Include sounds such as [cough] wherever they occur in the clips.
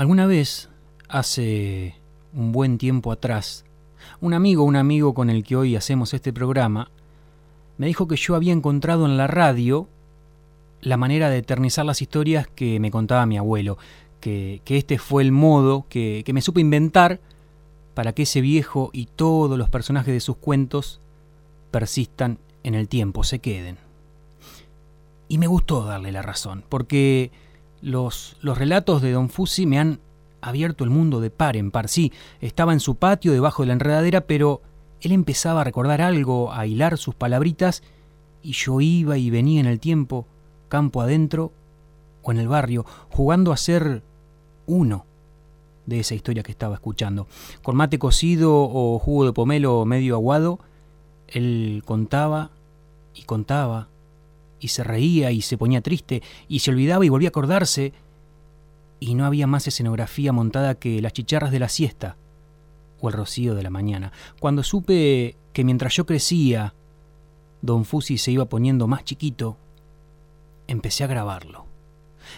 Alguna vez, hace un buen tiempo atrás, un amigo, un amigo con el que hoy hacemos este programa, me dijo que yo había encontrado en la radio la manera de eternizar las historias que me contaba mi abuelo, que, este fue el modo que, que me supo inventar para que ese viejo y todos los personajes de sus cuentos persistan en el tiempo, se queden. Y me gustó darle la razón, porque los, los relatos de Don Fusi me han abierto el mundo de par en par. Sí, estaba en su patio debajo de la enredadera, pero él empezaba a recordar algo, a hilar sus palabritas, y yo iba y venía en el tiempo, campo adentro o en el barrio, jugando a ser uno de esa historia que estaba escuchando. Con mate cocido o jugo de pomelo medio aguado, él contaba y contaba, y se reía y se ponía triste, y se olvidaba y volvía a acordarse, y no había más escenografía montada que las chicharras de la siesta o el rocío de la mañana. Cuando supe que mientras yo crecía, don Fusi se iba poniendo más chiquito, empecé a grabarlo.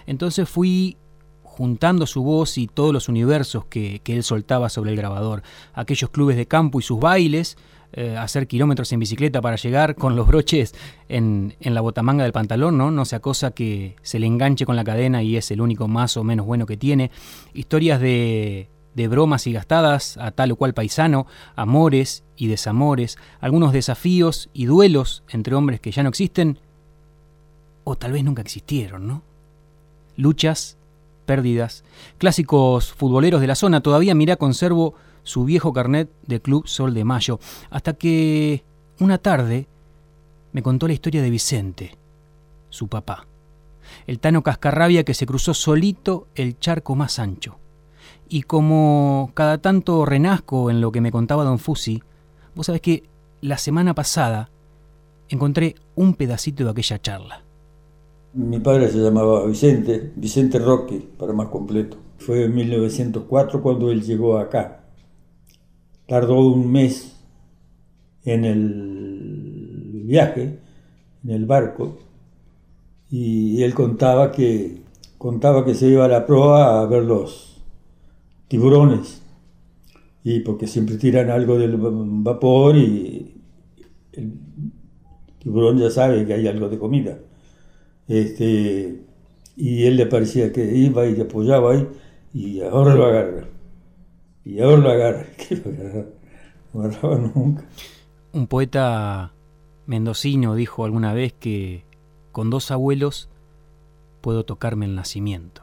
Entonces fui juntando su voz y todos los universos que, que él soltaba sobre el grabador, aquellos clubes de campo y sus bailes, eh, hacer kilómetros en bicicleta para llegar con los broches en, en, la botamanga del pantalón, ¿no? No sea cosa que se le enganche con la cadena y es el único más o menos bueno que tiene. Historias de, de bromas y gastadas a tal o cual paisano, amores y desamores, algunos desafíos y duelos entre hombres que ya no existen o tal vez nunca existieron, ¿no? Luchas, pérdidas, clásicos futboleros de la zona, todavía mira conservo su viejo carnet de Club Sol de Mayo, hasta que una tarde me contó la historia de Vicente, su papá, el Tano Cascarrabia que se cruzó solito el charco más ancho. Y como cada tanto renazco en lo que me contaba don Fusi, vos sabés que la semana pasada encontré un pedacito de aquella charla. Mi padre se llamaba Vicente, Vicente Roque, para más completo. Fue en 1904 cuando él llegó acá tardó un mes en el viaje, en el barco, y él contaba que, contaba que se iba a la proa a ver los tiburones, y porque siempre tiran algo del vapor y el tiburón ya sabe que hay algo de comida. Este, y él le parecía que iba y apoyaba ahí, y ahora lo agarra y ahora lo agarra. No agarraba nunca. Un poeta mendocino dijo alguna vez que con dos abuelos puedo tocarme el nacimiento.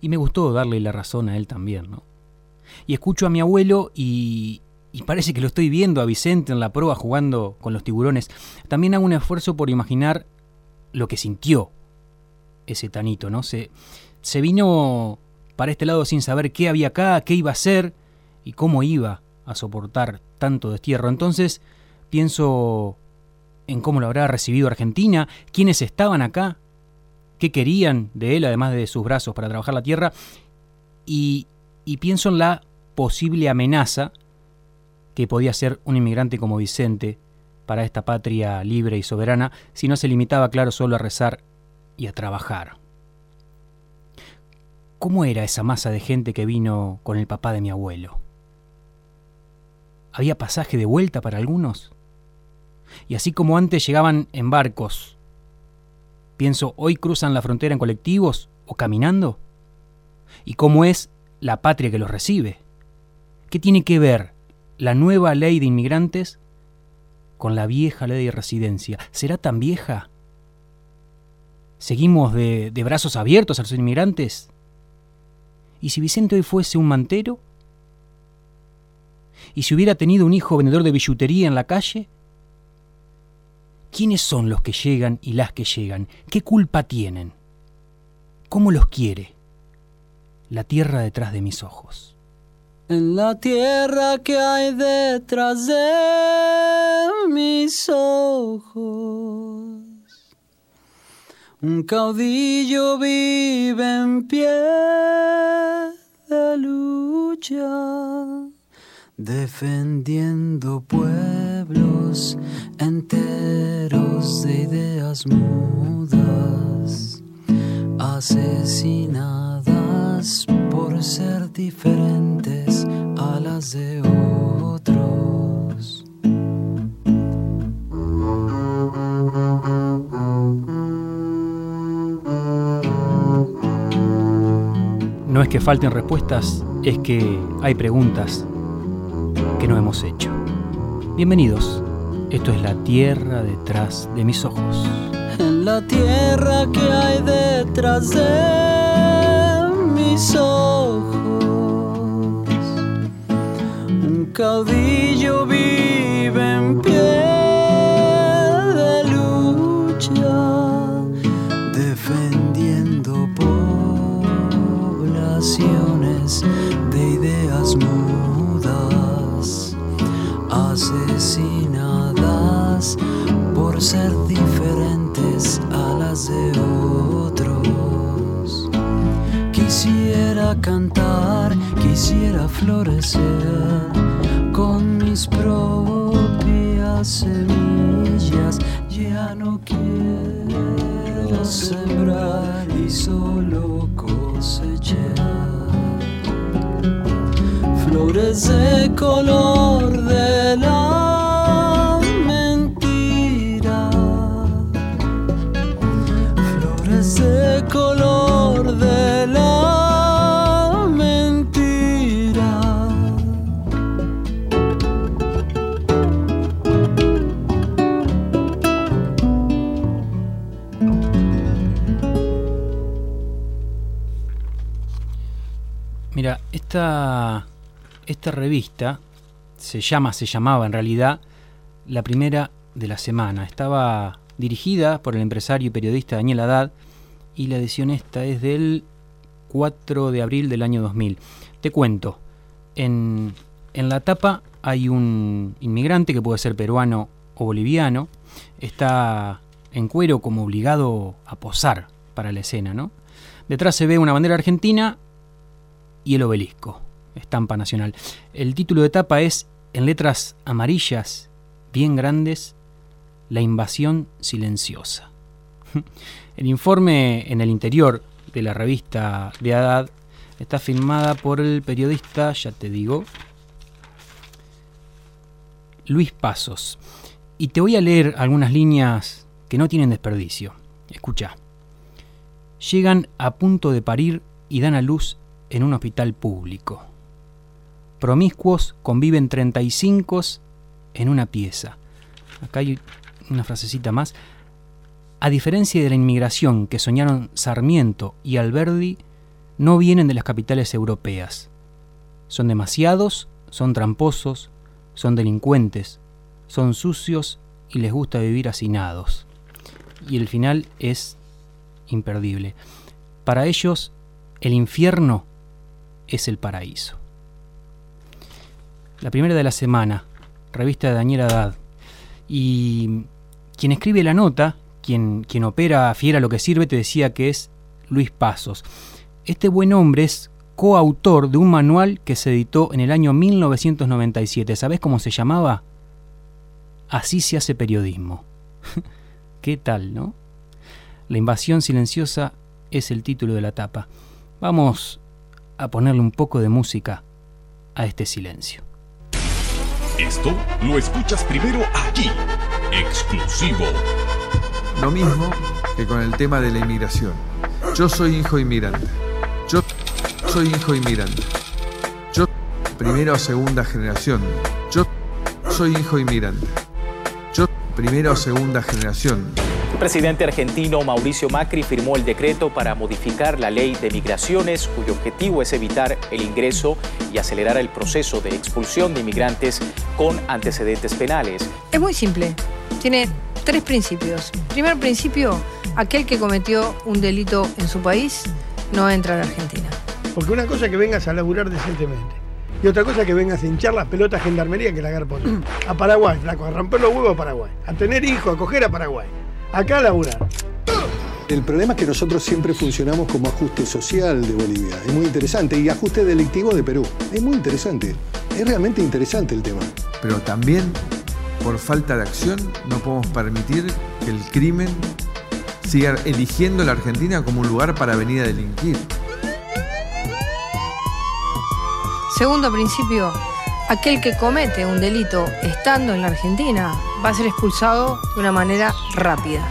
Y me gustó darle la razón a él también, ¿no? Y escucho a mi abuelo y, y parece que lo estoy viendo a Vicente en la proa jugando con los tiburones. También hago un esfuerzo por imaginar lo que sintió ese tanito, ¿no? Se, se vino para este lado sin saber qué había acá, qué iba a hacer y cómo iba a soportar tanto destierro. Entonces pienso en cómo lo habrá recibido Argentina, quiénes estaban acá, qué querían de él, además de sus brazos para trabajar la tierra, y, y pienso en la posible amenaza que podía ser un inmigrante como Vicente para esta patria libre y soberana si no se limitaba, claro, solo a rezar y a trabajar. ¿Cómo era esa masa de gente que vino con el papá de mi abuelo? ¿Había pasaje de vuelta para algunos? Y así como antes llegaban en barcos, pienso, ¿hoy cruzan la frontera en colectivos o caminando? ¿Y cómo es la patria que los recibe? ¿Qué tiene que ver la nueva ley de inmigrantes con la vieja ley de residencia? ¿Será tan vieja? ¿Seguimos de, de brazos abiertos a los inmigrantes? ¿Y si Vicente hoy fuese un mantero? ¿Y si hubiera tenido un hijo vendedor de billutería en la calle? ¿Quiénes son los que llegan y las que llegan? ¿Qué culpa tienen? ¿Cómo los quiere? La tierra detrás de mis ojos. En la tierra que hay detrás de mis ojos un caudillo vive en pie de lucha, defendiendo pueblos enteros de ideas mudas, asesinadas por ser diferentes a las de otros. No es que falten respuestas, es que hay preguntas que no hemos hecho. Bienvenidos, esto es la tierra detrás de mis ojos. En la tierra que hay detrás de mis ojos, un caudillo florecer con mis propias semillas. Ya no quiero sembrar y solo cosechar flores de color esta, revista se llama, se llamaba en realidad La Primera de la Semana. Estaba dirigida por el empresario y periodista Daniel Haddad y la edición esta es del 4 de abril del año 2000. Te cuento, en, en la tapa hay un inmigrante que puede ser peruano o boliviano, está en cuero como obligado a posar para la escena, ¿no? Detrás se ve una bandera argentina y el obelisco, estampa nacional. El título de tapa es, en letras amarillas, bien grandes, La invasión silenciosa. [laughs] El informe en el interior de la revista de Haddad está firmada por el periodista, ya te digo, Luis Pasos. Y te voy a leer algunas líneas que no tienen desperdicio. Escucha. Llegan a punto de parir y dan a luz en un hospital público. Promiscuos conviven 35 en una pieza. Acá hay una frasecita más. A diferencia de la inmigración que soñaron Sarmiento y Alberdi, no vienen de las capitales europeas. Son demasiados, son tramposos, son delincuentes, son sucios y les gusta vivir hacinados. Y el final es imperdible. Para ellos, el infierno es el paraíso. La primera de la semana, revista de Daniel Haddad. Y quien escribe la nota, quien, quien opera Fiera lo que sirve, te decía que es Luis Pasos. Este buen hombre es coautor de un manual que se editó en el año 1997. ¿Sabes cómo se llamaba? Así se hace periodismo. [laughs] ¿Qué tal, no? La invasión silenciosa es el título de la tapa. Vamos a ponerle un poco de música a este silencio. Esto lo escuchas primero aquí, exclusivo. Lo mismo que con el tema de la inmigración. Yo soy hijo inmigrante. Yo soy hijo inmigrante. Yo primera o segunda generación. Yo soy hijo inmigrante. Yo primera o segunda generación. El presidente argentino Mauricio Macri firmó el decreto para modificar la ley de migraciones, cuyo objetivo es evitar el ingreso y acelerar el proceso de expulsión de inmigrantes con antecedentes penales. Es muy simple. Tiene tres principios. Primer principio, aquel que cometió un delito en su país no entra a la Argentina. Porque una cosa es que vengas a laburar decentemente. Y otra cosa es que vengas a hinchar las pelotas a gendarmería que la agarra A Paraguay, flaco, a romper los huevos a Paraguay. A tener hijos, a coger a Paraguay. Acá a laburar. El problema es que nosotros siempre funcionamos como ajuste social de Bolivia. Es muy interesante. Y ajuste delictivo de Perú. Es muy interesante. Es realmente interesante el tema. Pero también, por falta de acción, no podemos permitir que el crimen siga eligiendo la Argentina como un lugar para venir a delinquir. Segundo principio, aquel que comete un delito estando en la Argentina va a ser expulsado de una manera rápida.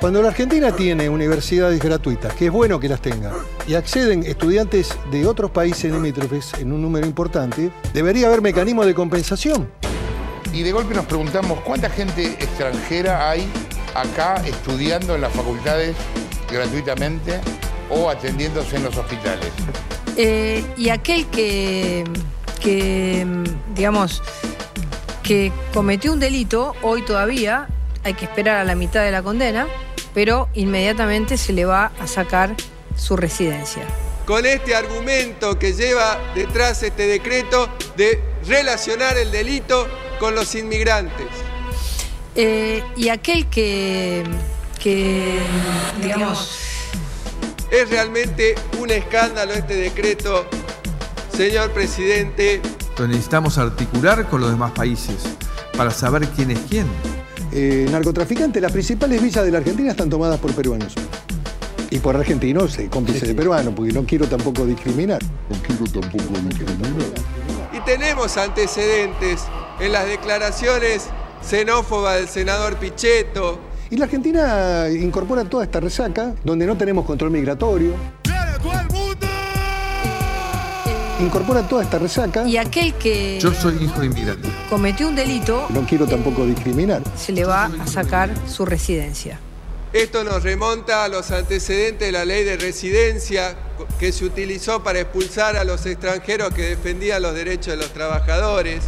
Cuando la Argentina tiene universidades gratuitas, que es bueno que las tenga, y acceden estudiantes de otros países limítrofes en un número importante, debería haber mecanismos de compensación. Y de golpe nos preguntamos cuánta gente extranjera hay acá estudiando en las facultades gratuitamente o atendiéndose en los hospitales. Eh, y aquel que, que, digamos, que cometió un delito, hoy todavía hay que esperar a la mitad de la condena, pero inmediatamente se le va a sacar su residencia. Con este argumento que lleva detrás este decreto de relacionar el delito con los inmigrantes. Eh, y aquel que, que, digamos, Es realmente un escándalo este decreto, señor presidente. Lo necesitamos articular con los demás países para saber quién es quién. Eh, narcotraficantes, las principales villas de la Argentina están tomadas por peruanos. Y por argentinos, eh, cómplices de peruanos, porque no quiero tampoco discriminar. No quiero tampoco discriminar. Y tenemos antecedentes en las declaraciones xenófobas del senador Pichetto. Y la Argentina incorpora toda esta resaca, donde no tenemos control migratorio. Incorpora toda esta resaca. y aquel que Yo soy hijo de inmigrante. cometió un delito No quiero tampoco discriminar. se le va a sacar su residencia. Esto nos remonta a los antecedentes de la ley de residencia que se utilizó para expulsar a los extranjeros que defendían los derechos de los trabajadores.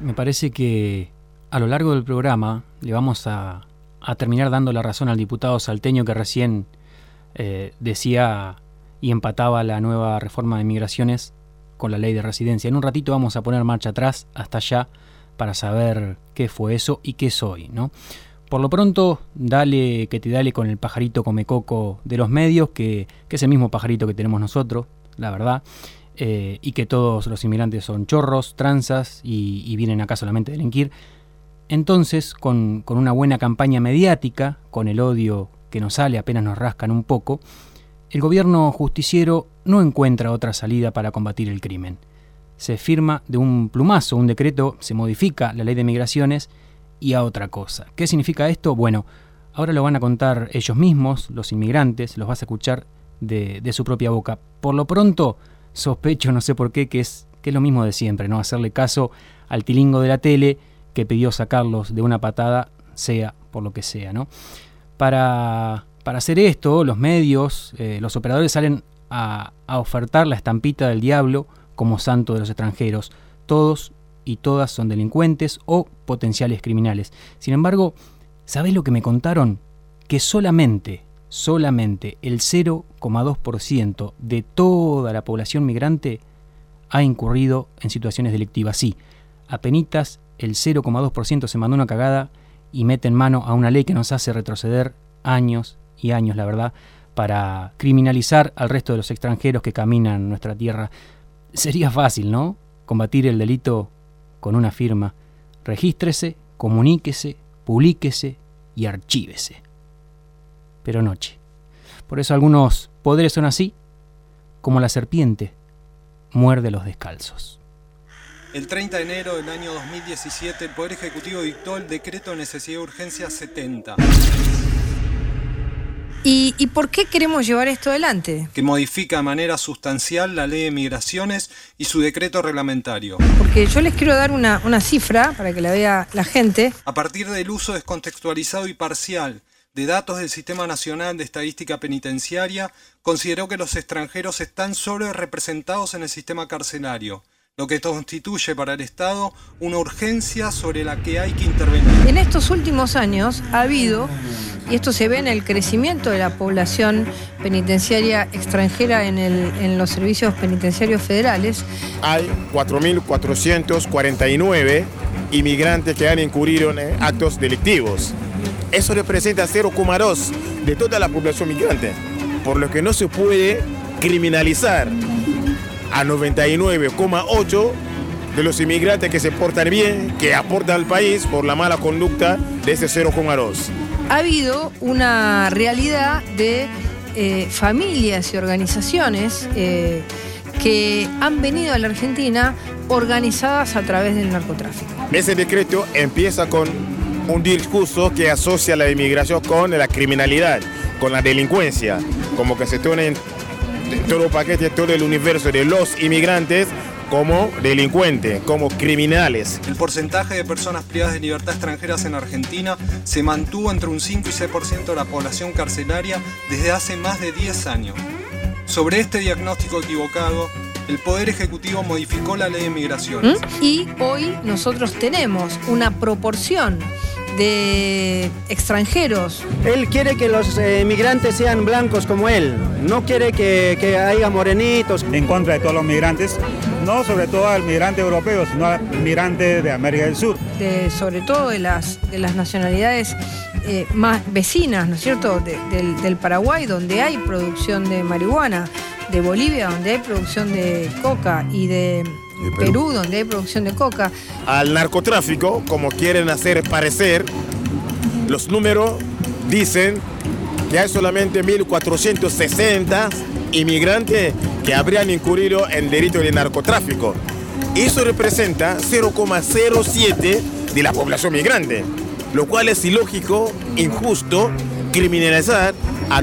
Me parece que a lo largo del programa le vamos a, a terminar dando la razón al diputado salteño que recién eh, decía y empataba la nueva reforma de migraciones con la ley de residencia. En un ratito vamos a poner marcha atrás hasta allá para saber qué fue eso y qué soy, ¿no? Por lo pronto, dale que te dale con el pajarito comecoco de los medios, que, que es el mismo pajarito que tenemos nosotros, la verdad, eh, y que todos los inmigrantes son chorros, tranzas y, y vienen acá solamente a delinquir. Entonces, con, con una buena campaña mediática, con el odio que nos sale apenas nos rascan un poco, el gobierno justiciero no encuentra otra salida para combatir el crimen. Se firma de un plumazo un decreto, se modifica la ley de migraciones y a otra cosa. ¿Qué significa esto? Bueno, ahora lo van a contar ellos mismos, los inmigrantes, los vas a escuchar de, de su propia boca. Por lo pronto, sospecho, no sé por qué, que es, que es lo mismo de siempre, ¿no? Hacerle caso al tilingo de la tele que pidió sacarlos de una patada, sea por lo que sea, ¿no? Para, para hacer esto, los medios, eh, los operadores salen a, a ofertar la estampita del diablo como santo de los extranjeros. Todos y todas son delincuentes o potenciales criminales. Sin embargo, ¿sabés lo que me contaron? Que solamente, solamente el 0,2% de toda la población migrante ha incurrido en situaciones delictivas. Sí, apenitas el 0,2% se mandó una cagada y mete en mano a una ley que nos hace retroceder años y años, la verdad, para criminalizar al resto de los extranjeros que caminan en nuestra tierra. Sería fácil, ¿no? Combatir el delito con una firma. Regístrese, comuníquese, publíquese y archívese. Pero noche. Por eso algunos poderes son así, como la serpiente muerde los descalzos. El 30 de enero del año 2017, el Poder Ejecutivo dictó el decreto de necesidad de urgencia 70, ¿Y, y por qué queremos llevar esto adelante? que modifica de manera sustancial la ley de migraciones y su decreto reglamentario. Porque yo les quiero dar una, una cifra para que la vea la gente. A partir del uso descontextualizado y parcial de datos del Sistema Nacional de Estadística Penitenciaria, consideró que los extranjeros están sobre representados en el sistema carcelario, lo que constituye para el Estado una urgencia sobre la que hay que intervenir. En estos últimos años ha habido, y esto se ve en el crecimiento de la población penitenciaria extranjera en, el- en los servicios penitenciarios federales, Hay 4.449 inmigrantes que han incurrido en actos delictivos. Eso representa 0,2 de toda la población migrante, por lo que no se puede criminalizar a 99,8 de los inmigrantes que se portan bien, que aportan al país por la mala conducta de ese 0,2. ha habido una realidad de eh, familias y organizaciones eh, que han venido a la Argentina organizadas a través del narcotráfico. Ese decreto empieza con un discurso que asocia la inmigración con la criminalidad, con la delincuencia, como que se pone en todo el paquete, todo el universo de los inmigrantes como delincuentes, como criminales. El porcentaje de personas privadas de libertad extranjeras en Argentina se mantuvo entre un 5 y 6% de la población carcelaria desde hace más de 10 años. Sobre este diagnóstico equivocado, el Poder Ejecutivo modificó la ley de migraciones. ¿Mm? Y hoy nosotros tenemos una proporción de extranjeros. Él quiere que los eh, migrantes sean blancos como él, no quiere que, que haya morenitos. En contra de todos los migrantes, no sobre todo al migrante europeo, sino al migrante de América del Sur. De, sobre todo de las, de las nacionalidades eh, más vecinas, ¿no es cierto?, de, del, del Paraguay, donde hay producción de marihuana, de Bolivia, donde hay producción de coca y de Perú, donde hay producción de coca. Al narcotráfico, como quieren hacer parecer, los números dicen que hay solamente 1.460 inmigrantes que habrían incurrido en delito de narcotráfico. Eso representa 0,07 de la población migrante, lo cual es ilógico, injusto, criminalizar a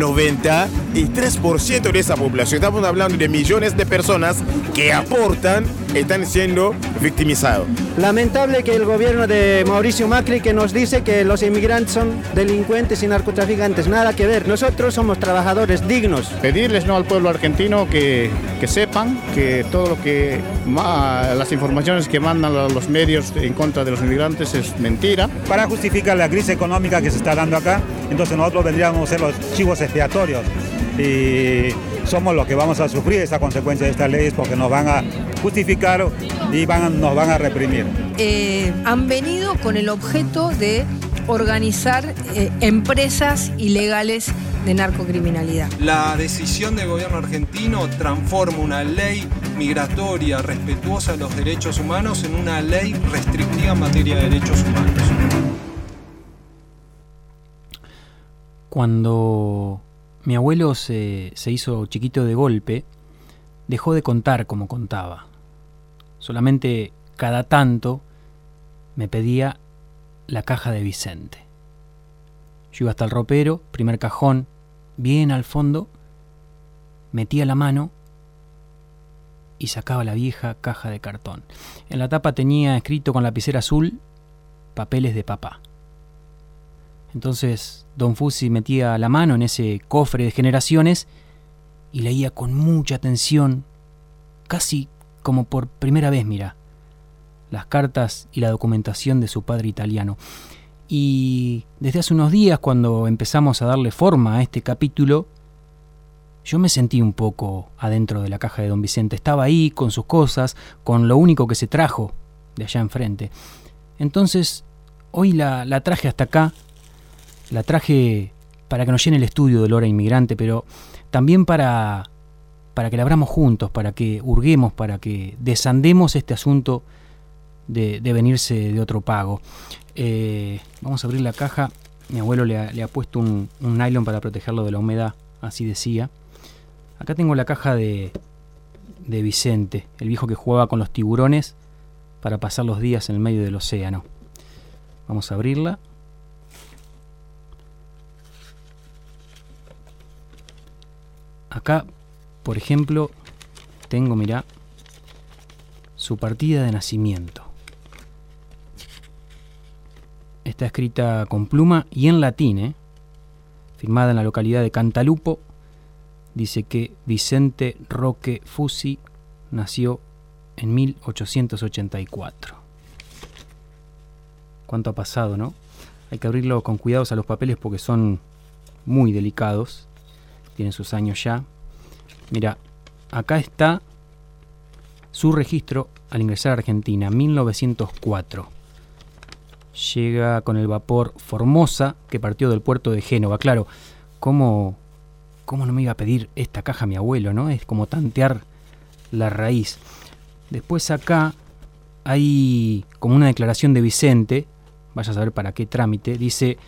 99,93% de esa población. Estamos hablando de millones de personas que aportan, están siendo victimizados. Lamentable que el gobierno de Mauricio Macri que nos dice que los inmigrantes son delincuentes y narcotraficantes, nada que ver. Nosotros somos trabajadores dignos. Pedirles no al pueblo argentino que, que sepan que todo lo que las informaciones que mandan los medios en contra de los inmigrantes es mentira. Para justificar la crisis económica que se está dando acá, entonces nosotros vendríamos a ser los chivos expiatorios y somos los que vamos a sufrir esa consecuencia de estas leyes porque nos van a justificar y van, nos van a reprimir. Eh, han venido con el objeto de organizar eh, empresas ilegales de narcocriminalidad. La decisión del gobierno argentino transforma una ley migratoria respetuosa de los derechos humanos en una ley restrictiva en materia de derechos humanos. Cuando mi abuelo se, se, hizo chiquito de golpe, dejó de contar como contaba. Solamente cada tanto me pedía la caja de Vicente. Yo iba hasta el ropero, primer cajón, bien al fondo, metía la mano y sacaba la vieja caja de cartón. En la tapa tenía escrito con lapicera azul papeles de papá. Entonces don Fusi metía la mano en ese cofre de generaciones y leía con mucha atención, casi como por primera vez, mira, las cartas y la documentación de su padre italiano. Y desde hace unos días, cuando empezamos a darle forma a este capítulo, yo me sentí un poco adentro de la caja de don Vicente. Estaba ahí con sus cosas, con lo único que se trajo de allá enfrente. Entonces, hoy la, la traje hasta acá la traje para que nos llene el estudio de Lora Inmigrante, pero también para, para que la abramos juntos, para que hurguemos, para que desandemos este asunto de, de venirse de otro pago. Eh, vamos a abrir la caja. Mi abuelo le ha, le ha puesto un, un, nylon para protegerlo de la humedad, así decía. Acá tengo la caja de, de Vicente, el viejo que jugaba con los tiburones para pasar los días en el medio del océano. Vamos a abrirla. Acá, por ejemplo, tengo, mirá, su partida de nacimiento. Está escrita con pluma y en latín, ¿eh? firmada en la localidad de Cantalupo. Dice que Vicente Roque Fusi nació en 1884. ¿Cuánto ha pasado, no? Hay que abrirlo con cuidados a los papeles porque son muy delicados tiene sus años ya. Mira, acá está su registro al ingresar a Argentina, 1904. Llega con el vapor Formosa que partió del puerto de Génova. Claro, ¿cómo, ¿cómo no me iba a pedir esta caja mi abuelo? ¿no? Es como tantear la raíz. Después acá hay como una declaración de Vicente, vaya a saber para qué trámite, dice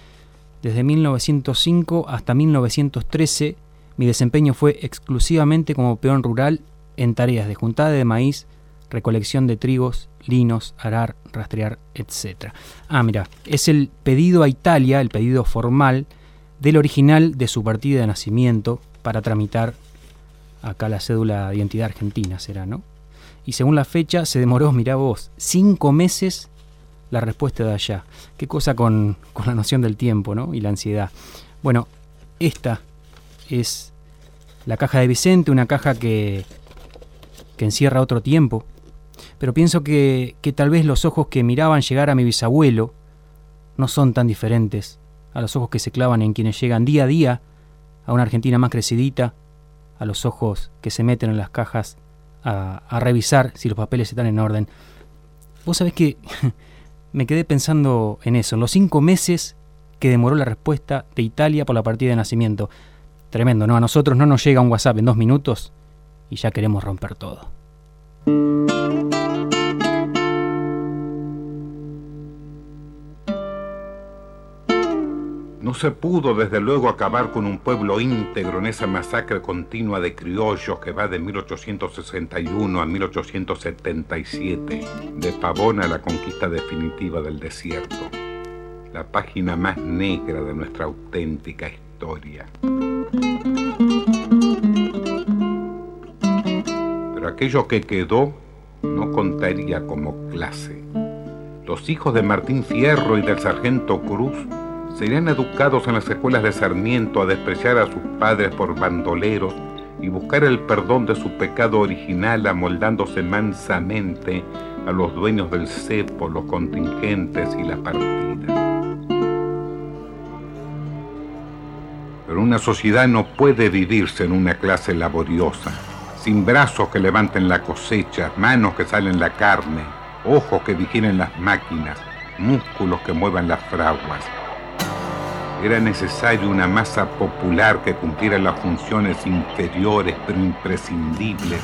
Desde 1905 hasta 1913 mi desempeño fue exclusivamente como peón rural en tareas de juntada de maíz, recolección de trigos, linos, arar, rastrear, etc. Ah, mira, es el pedido a Italia, el pedido formal del original de su partida de nacimiento para tramitar acá la cédula de identidad argentina, será, ¿no? Y según la fecha se demoró, mirá vos, cinco meses la respuesta de allá. Qué cosa con, con la noción del tiempo, ¿no? Y la ansiedad. Bueno, esta es la caja de Vicente, una caja que, que encierra otro tiempo. Pero pienso que, que tal vez los ojos que miraban llegar a mi bisabuelo no son tan diferentes a los ojos que se clavan en quienes llegan día a día a una Argentina más crecidita, a los ojos que se meten en las cajas a, a revisar si los papeles están en orden. Vos sabés que [laughs] me quedé pensando en eso, en los cinco meses que demoró la respuesta de Italia por la partida de nacimiento. Tremendo, ¿no? A nosotros no nos llega un WhatsApp en dos minutos y ya queremos romper todo. No se pudo desde luego acabar con un pueblo íntegro en esa masacre continua de criollos que va de 1861 a 1877, de Pavón a la conquista definitiva del desierto, la página más negra de nuestra auténtica historia. Pero aquello que quedó no contaría como clase. Los hijos de Martín Fierro y del sargento Cruz serían educados en las escuelas de Sarmiento a despreciar a sus padres por bandoleros y buscar el perdón de su pecado original amoldándose mansamente a los dueños del cepo, los contingentes y la partida. Pero una sociedad no puede vivirse en una clase laboriosa, sin brazos que levanten la cosecha, manos que salen la carne, ojos que vigilen las máquinas, músculos que muevan las fraguas era necesario una masa popular que cumpliera las funciones inferiores pero imprescindibles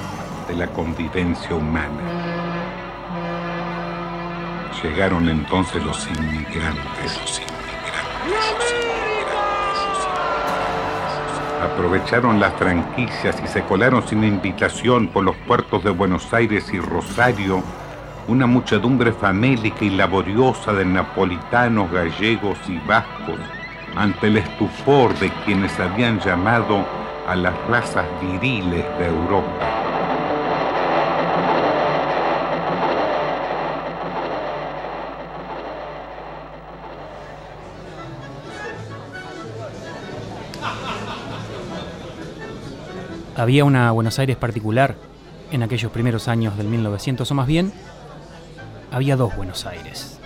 de la convivencia humana. Llegaron entonces los inmigrantes. Los inmigrantes. Aprovecharon las franquicias y se colaron sin invitación por los puertos de Buenos Aires y Rosario una muchedumbre famélica y laboriosa de napolitanos, gallegos y vascos ante el estupor de quienes habían llamado a las razas viriles de Europa. Había una Buenos Aires particular en aquellos primeros años del 1900, o más bien, había dos Buenos Aires.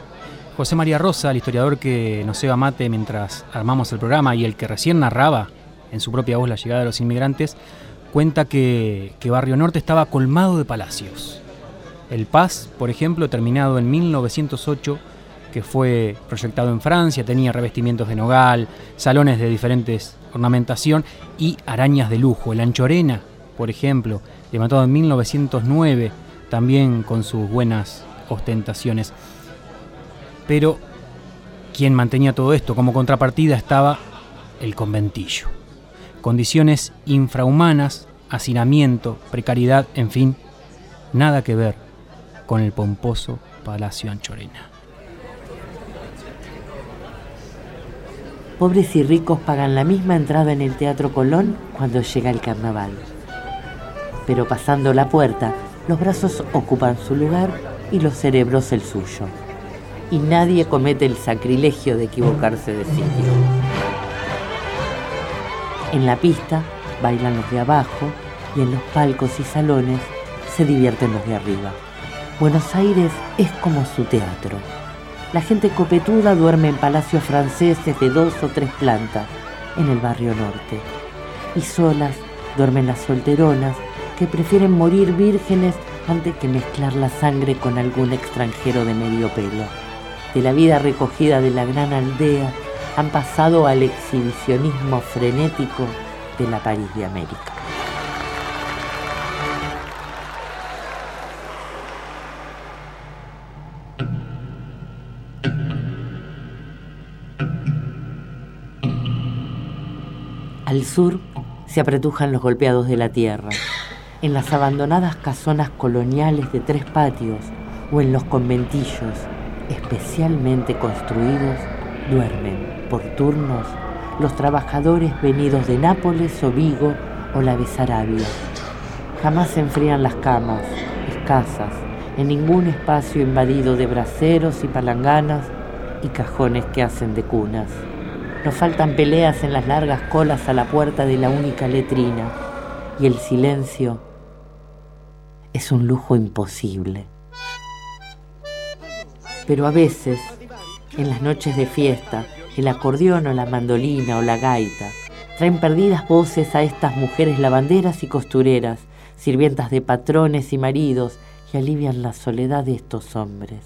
José María Rosa, el historiador que nos lleva mate mientras armamos el programa y el que recién narraba en su propia voz la llegada de los inmigrantes, cuenta que, que Barrio Norte estaba colmado de palacios. El Paz, por ejemplo, terminado en 1908, que fue proyectado en Francia, tenía revestimientos de nogal, salones de diferentes ornamentación y arañas de lujo. El Anchorena, por ejemplo, levantado en 1909, también con sus buenas ostentaciones. Pero quien mantenía todo esto como contrapartida estaba el conventillo. Condiciones infrahumanas, hacinamiento, precariedad, en fin, nada que ver con el pomposo Palacio Anchorena. Pobres y ricos pagan la misma entrada en el Teatro Colón cuando llega el carnaval. Pero pasando la puerta, los brazos ocupan su lugar y los cerebros el suyo y nadie comete el sacrilegio de equivocarse de sitio. En la pista bailan los de abajo y en los palcos y salones se divierten los de arriba. Buenos Aires es como su teatro. La gente copetuda duerme en palacios franceses de dos o tres plantas en el barrio norte. Y solas duermen las solteronas que prefieren morir vírgenes antes que mezclar la sangre con algún extranjero de medio pelo de la vida recogida de la gran aldea han pasado al exhibicionismo frenético de la París de América. Al sur se apretujan los golpeados de la tierra. En las abandonadas casonas coloniales de tres patios o en los conventillos especialmente construidos duermen por turnos los trabajadores venidos de Nápoles o Vigo o la Besarabia. Jamás se enfrían las camas, escasas, en ningún espacio invadido de braseros y palanganas y cajones que hacen de cunas. No faltan peleas en las largas colas a la puerta de la única letrina y el silencio es un lujo imposible. Pero a veces, en las noches de fiesta, el acordeón o la mandolina o la gaita traen perdidas voces a estas mujeres lavanderas y costureras, sirvientas de patrones y maridos, y alivian la soledad de estos hombres.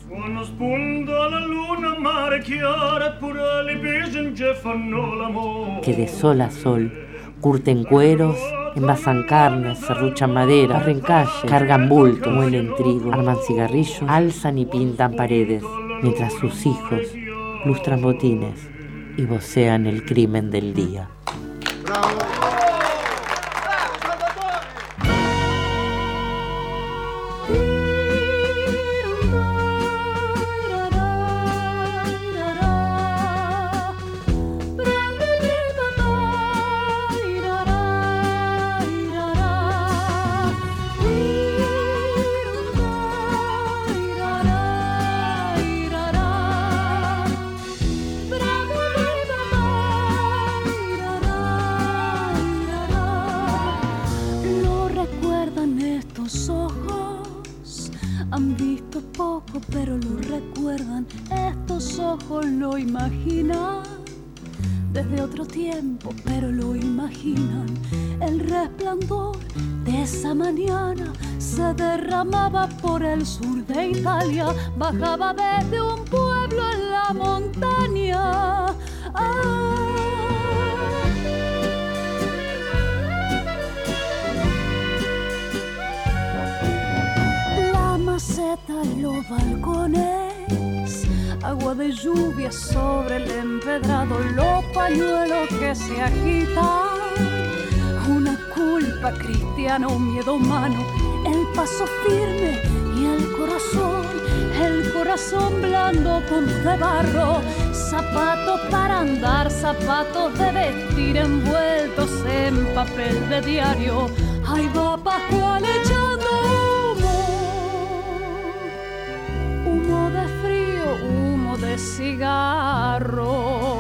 Que de sol a sol curten cueros, envasan carnes, serruchan madera, barren calle, cargan bulto, muelen trigo, arman cigarrillos, alzan y pintan paredes, mientras sus hijos lustran botines y vocean el crimen del día. Bajaba desde un pueblo en la montaña. Ah. La maceta, los balcones, agua de lluvia sobre el empedrado, los pañuelos que se agitan, una culpa cristiana, un miedo humano, el paso firme y el corazón, el corazón blando como de barro, zapatos para andar, zapatos de vestir envueltos en papel de diario. Ahí va Pascual echando humo, humo de frío, humo de cigarro.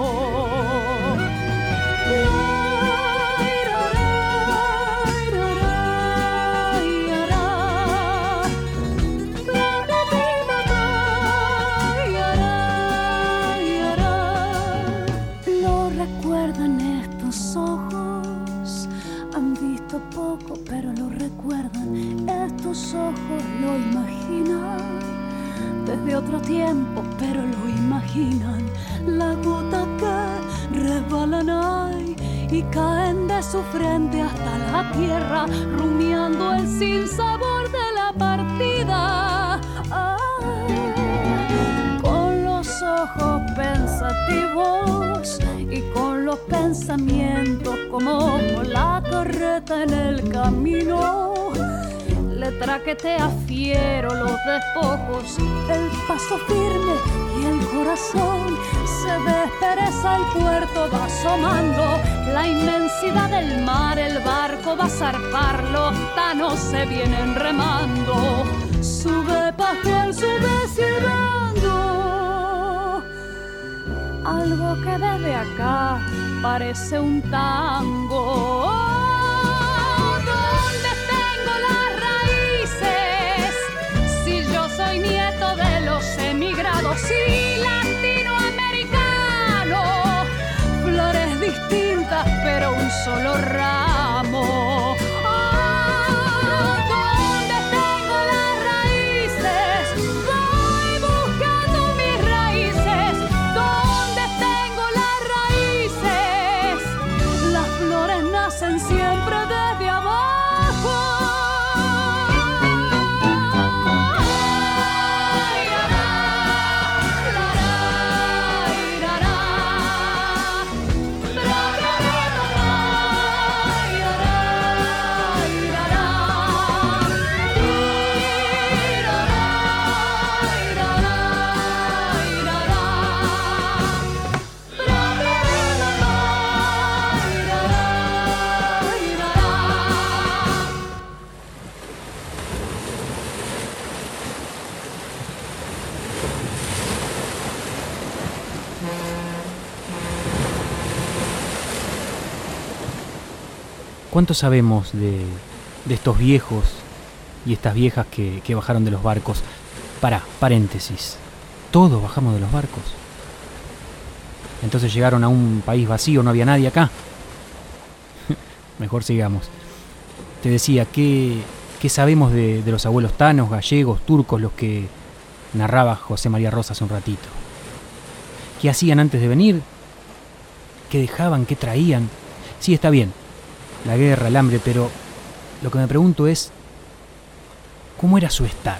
Ojos lo imaginan desde otro tiempo, pero lo imaginan. La gota que resbalan ahí y caen de su frente hasta la tierra, rumiando el sinsabor de la partida. Con los ojos pensativos y con los pensamientos como la torreta en el camino le traquetea fiero los despojos, el paso firme y el corazón se despereza, el puerto va asomando, la inmensidad del mar, el barco va a zarpar, los tanos se vienen remando, sube Pascual, sube silbando, algo que desde acá parece un tango. ¿Cuánto sabemos de, de estos viejos y estas viejas que, que bajaron de los barcos? Para, paréntesis. Todos bajamos de los barcos. Entonces llegaron a un país vacío, no había nadie acá. [laughs] Mejor sigamos. Te decía, ¿qué, qué sabemos de, de los abuelos tanos, gallegos, turcos, los que narraba José María Rosa hace un ratito? ¿Qué hacían antes de venir? ¿Qué dejaban? ¿Qué traían? Sí, está bien. La guerra, el hambre, pero lo que me pregunto es, ¿cómo era su estar?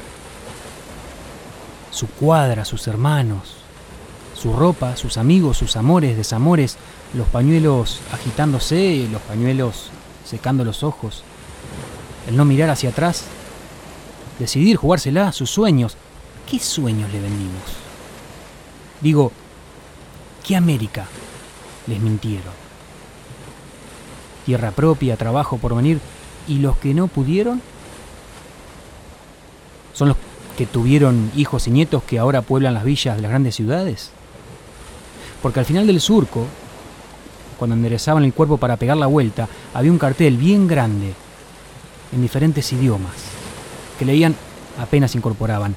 Su cuadra, sus hermanos, su ropa, sus amigos, sus amores, desamores, los pañuelos agitándose, los pañuelos secando los ojos, el no mirar hacia atrás, decidir jugársela, sus sueños. ¿Qué sueños le vendimos? Digo, ¿qué América les mintieron? Tierra propia, trabajo por venir, y los que no pudieron son los que tuvieron hijos y nietos que ahora pueblan las villas de las grandes ciudades. Porque al final del surco, cuando enderezaban el cuerpo para pegar la vuelta, había un cartel bien grande, en diferentes idiomas, que leían apenas incorporaban.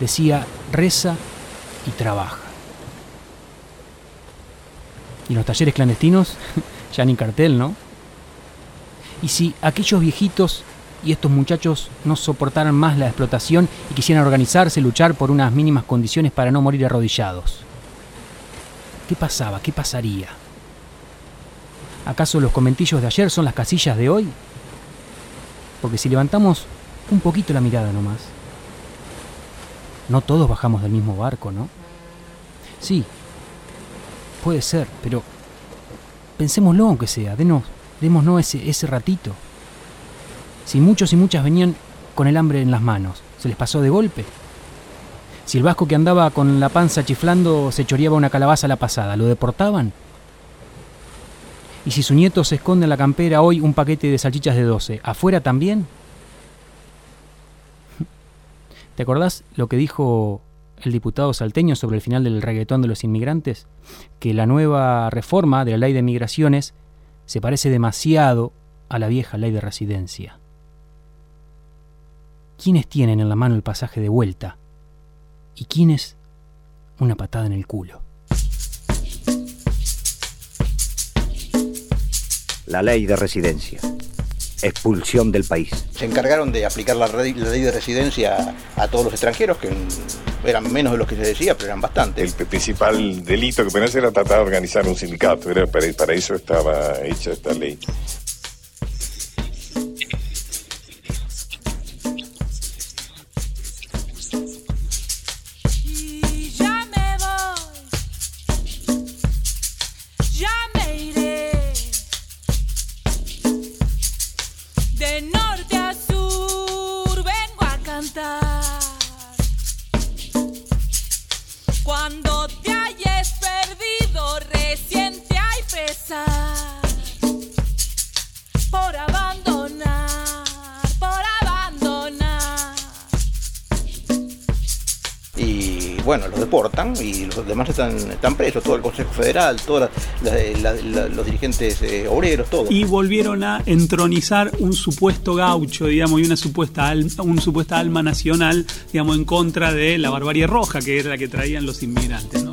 Decía, reza y trabaja. Y los talleres clandestinos, [laughs] ya ni cartel, ¿no? Y si aquellos viejitos y estos muchachos no soportaran más la explotación y quisieran organizarse, luchar por unas mínimas condiciones para no morir arrodillados. ¿Qué pasaba? ¿Qué pasaría? ¿Acaso los comentillos de ayer son las casillas de hoy? Porque si levantamos un poquito la mirada nomás, no todos bajamos del mismo barco, ¿no? Sí, puede ser, pero pensémoslo aunque sea, denos, démonos ese, ese ratito. Si muchos y muchas venían con el hambre en las manos, ¿se les pasó de golpe? Si el vasco que andaba con la panza chiflando se choreaba una calabaza a la pasada, ¿lo deportaban? ¿Y si su nieto se esconde en la campera hoy un paquete de salchichas de 12, afuera también? ¿Te acordás lo que dijo el diputado salteño sobre el final del reggaetón de los inmigrantes? Que la nueva reforma de la ley de migraciones se parece demasiado a la vieja ley de residencia. ¿Quiénes tienen en la mano el pasaje de vuelta? ¿Y quiénes una patada en el culo? La ley de residencia. Expulsión del país. Se encargaron de aplicar la ley, la ley de residencia a todos los extranjeros, que eran menos de los que se decía, pero eran bastantes. El principal delito que hacer era tratar de organizar un sindicato. Era para, para eso estaba hecha esta ley. Los demás están, presos, todo el Consejo Federal, todos los dirigentes eh, obreros, todo. y volvieron a entronizar un supuesto gaucho, digamos, y una supuesta al- un supuesta alma nacional, digamos, en contra de la barbarie roja, que era la que traían los inmigrantes,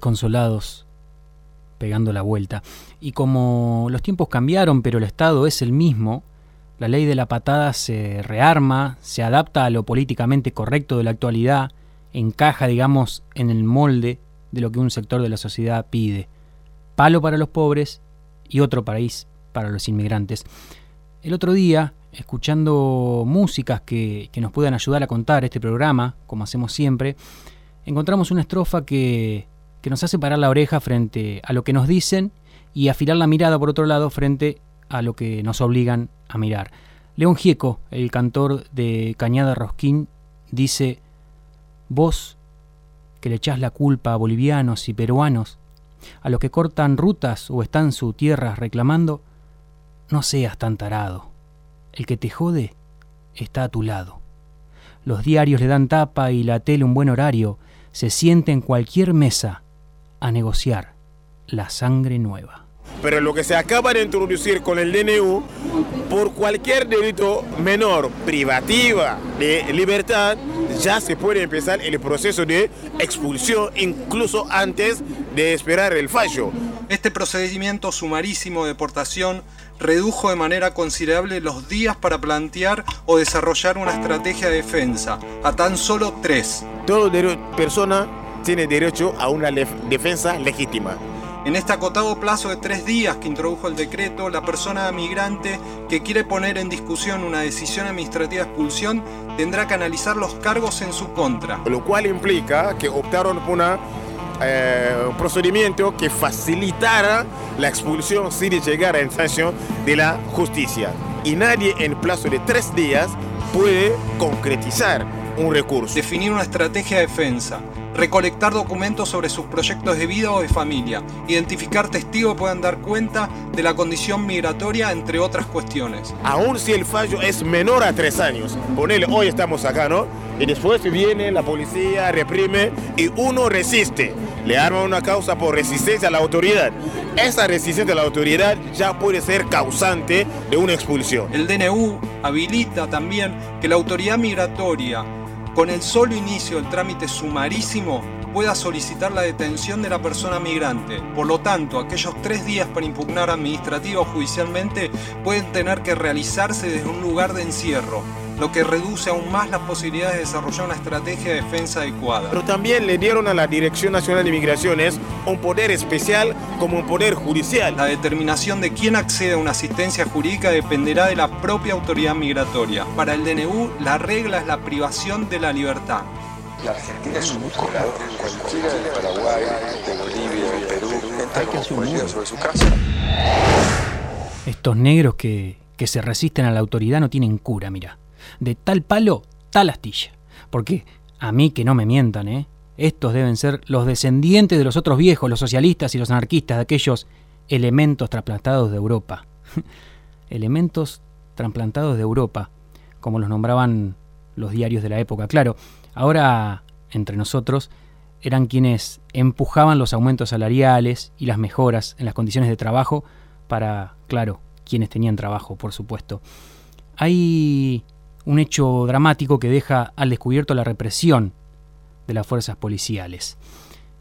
desconsolados, pegando la vuelta. Y como los tiempos cambiaron, pero el Estado es el mismo, la ley de la patada se rearma, se adapta a lo políticamente correcto de la actualidad, encaja, digamos, en el molde de lo que un sector de la sociedad pide. Palo para los pobres y otro país para los inmigrantes. El otro día, escuchando músicas que, que nos puedan ayudar a contar este programa, como hacemos siempre, encontramos una estrofa que, que nos hace parar la oreja frente a lo que nos dicen y afilar la mirada por otro lado frente a lo que nos obligan a mirar. León Gieco, el cantor de Cañada Rosquín, dice, vos que le echás la culpa a bolivianos y peruanos, a los que cortan rutas o están su tierras reclamando, no seas tan tarado. El que te jode está a tu lado. Los diarios le dan tapa y la tele un buen horario, se siente en cualquier mesa a negociar la sangre nueva. Pero lo que se acaba de introducir con el DNU, por cualquier delito menor, privativa de libertad, ya se puede empezar el proceso de expulsión incluso antes de esperar el fallo. Este procedimiento sumarísimo de deportación redujo de manera considerable los días para plantear o desarrollar una estrategia de defensa, a tan solo tres. Toda persona tiene derecho a una defensa legítima. En este acotado plazo de tres días que introdujo el decreto, la persona migrante que quiere poner en discusión una decisión administrativa de expulsión tendrá que analizar los cargos en su contra. Lo cual implica que optaron por una eh, un procedimiento que facilitara la expulsión sin llegar a sanción de la justicia. Y nadie en plazo de tres días puede concretizar un recurso. Definir una estrategia de defensa, recolectar documentos sobre sus proyectos de vida o de familia, identificar testigos que puedan dar cuenta de la condición migratoria, entre otras cuestiones. Aún si el fallo es menor a tres años, ponele, hoy estamos acá, ¿no? Y después viene la policía, reprime y uno resiste. Le arma una causa por resistencia a la autoridad. Esa resistencia a la autoridad ya puede ser causante de una expulsión. El DNU habilita también que la autoridad migratoria con el solo inicio del trámite sumarísimo pueda solicitar la detención de la persona migrante. Por lo tanto, aquellos tres días para impugnar administrativa o judicialmente pueden tener que realizarse desde un lugar de encierro, lo que reduce aún más las posibilidades de desarrollar una estrategia de defensa adecuada. Pero también le dieron a la Dirección Nacional de Migraciones un poder especial como un poder judicial. La determinación de quién accede a una asistencia jurídica dependerá de la propia autoridad migratoria. Para el DNU, la regla es la privación de la libertad. La Argentina es un colador. Cualquiera de Paraguay, de Bolivia, de Perú, entra como sobre su casa. Estos negros que, que se resisten a la autoridad no tienen cura, mira de tal palo, tal astilla. Porque a mí que no me mientan, ¿eh? Estos deben ser los descendientes de los otros viejos, los socialistas y los anarquistas, de aquellos elementos trasplantados de Europa. [laughs] elementos trasplantados de Europa, como los nombraban los diarios de la época. Claro, ahora entre nosotros eran quienes empujaban los aumentos salariales y las mejoras en las condiciones de trabajo para, claro, quienes tenían trabajo, por supuesto. Hay un hecho dramático que deja al descubierto la represión de las fuerzas policiales.